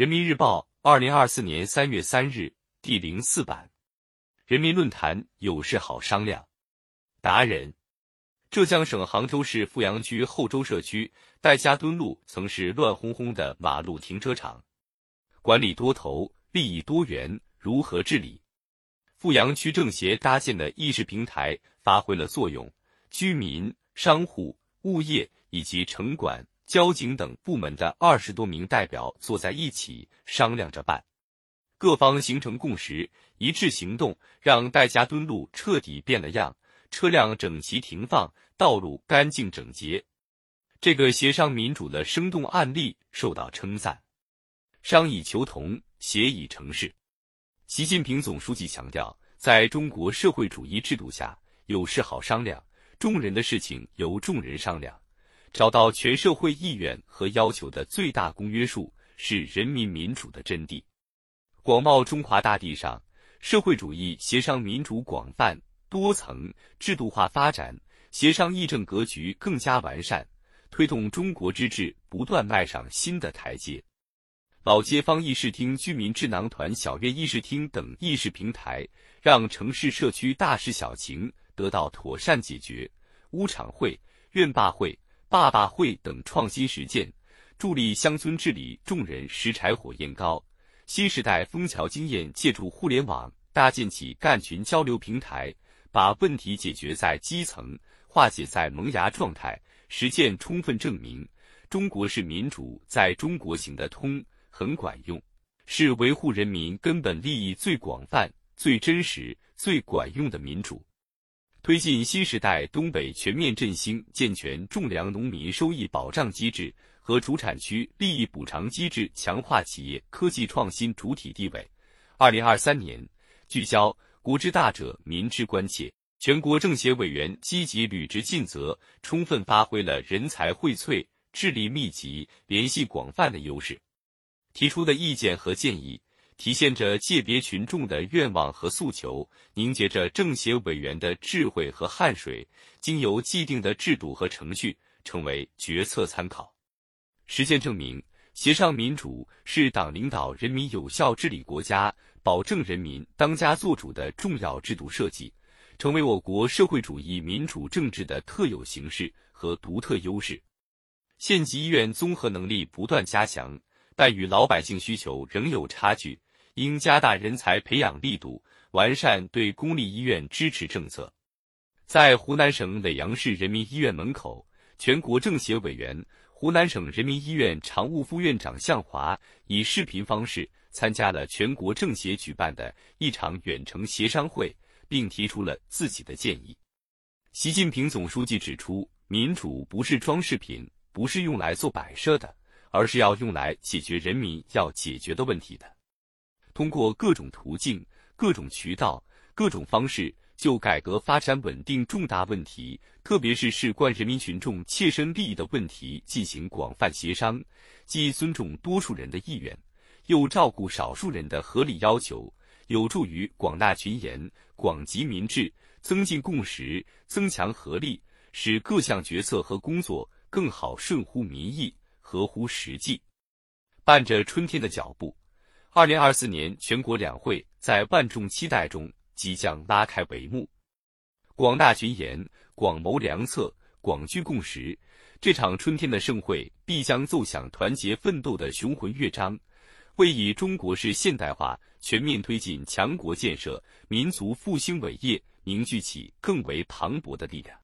人民日报，二零二四年三月三日，第零四版。人民论坛有事好商量。达人，浙江省杭州市富阳区后洲社区戴家墩路曾是乱哄哄的马路停车场，管理多头，利益多元，如何治理？富阳区政协搭建的议事平台发挥了作用，居民、商户、物业以及城管、交警等部门的二十多名代表坐在一起商量着办，各方形成共识，一致行动，让戴家墩路彻底变了样，车辆整齐停放，道路干净整洁。这个协商民主的生动案例受到称赞。商以求同，协以成事。习近平总书记强调，在中国社会主义制度下，有事好商量，众人的事情由众人商量，找到全社会意愿和要求的最大公约数，是人民民主的真谛。广袤中华大地上，社会主义协商民主广泛多层、制度化发展，协商议政格局更加完善，推动中国之治不断迈上新的台阶。老街坊议事厅、居民智囊团小院议事厅等议事平台，让城市社区大事小情得到妥善解决。屋场会、院坝会、坝坝会等创新实践，助力乡村治理。众人拾柴火焰高，新时代枫桥经验借助互联网搭建起干群交流平台，把问题解决在基层，化解在萌芽状态。实践充分证明，中国式民主在中国行得通。很管用，是维护人民根本利益最广泛、最真实、最管用的民主。推进新时代东北全面振兴，健全种粮农民收益保障机制和主产区利益补偿机制，强化企业科技创新主体地位。二零二三年，聚焦国之大者，民之关切。全国政协委员积极履职尽责，充分发挥了人才荟萃、智力密集、联系广泛的优势。提出的意见和建议，体现着界别群众的愿望和诉求，凝结着政协委员的智慧和汗水，经由既定的制度和程序，成为决策参考。实践证明，协商民主是党领导人民有效治理国家、保证人民当家作主的重要制度设计，成为我国社会主义民主政治的特有形式和独特优势。县级医院综合能力不断加强。但与老百姓需求仍有差距，应加大人才培养力度，完善对公立医院支持政策。在湖南省耒阳市人民医院门口，全国政协委员、湖南省人民医院常务副院长向华以视频方式参加了全国政协举办的一场远程协商会，并提出了自己的建议。习近平总书记指出，民主不是装饰品，不是用来做摆设的。而是要用来解决人民要解决的问题的。通过各种途径、各种渠道、各种方式，就改革发展稳定重大问题，特别是事关人民群众切身利益的问题进行广泛协商，既尊重多数人的意愿，又照顾少数人的合理要求，有助于广纳群言、广集民智，增进共识，增强合力，使各项决策和工作更好顺乎民意。合乎实际，伴着春天的脚步，二零二四年全国两会在万众期待中即将拉开帷幕。广纳群言，广谋良策，广聚共识，这场春天的盛会必将奏响团结奋斗的雄浑乐章，为以中国式现代化全面推进强国建设、民族复兴伟业凝聚起更为磅礴的力量。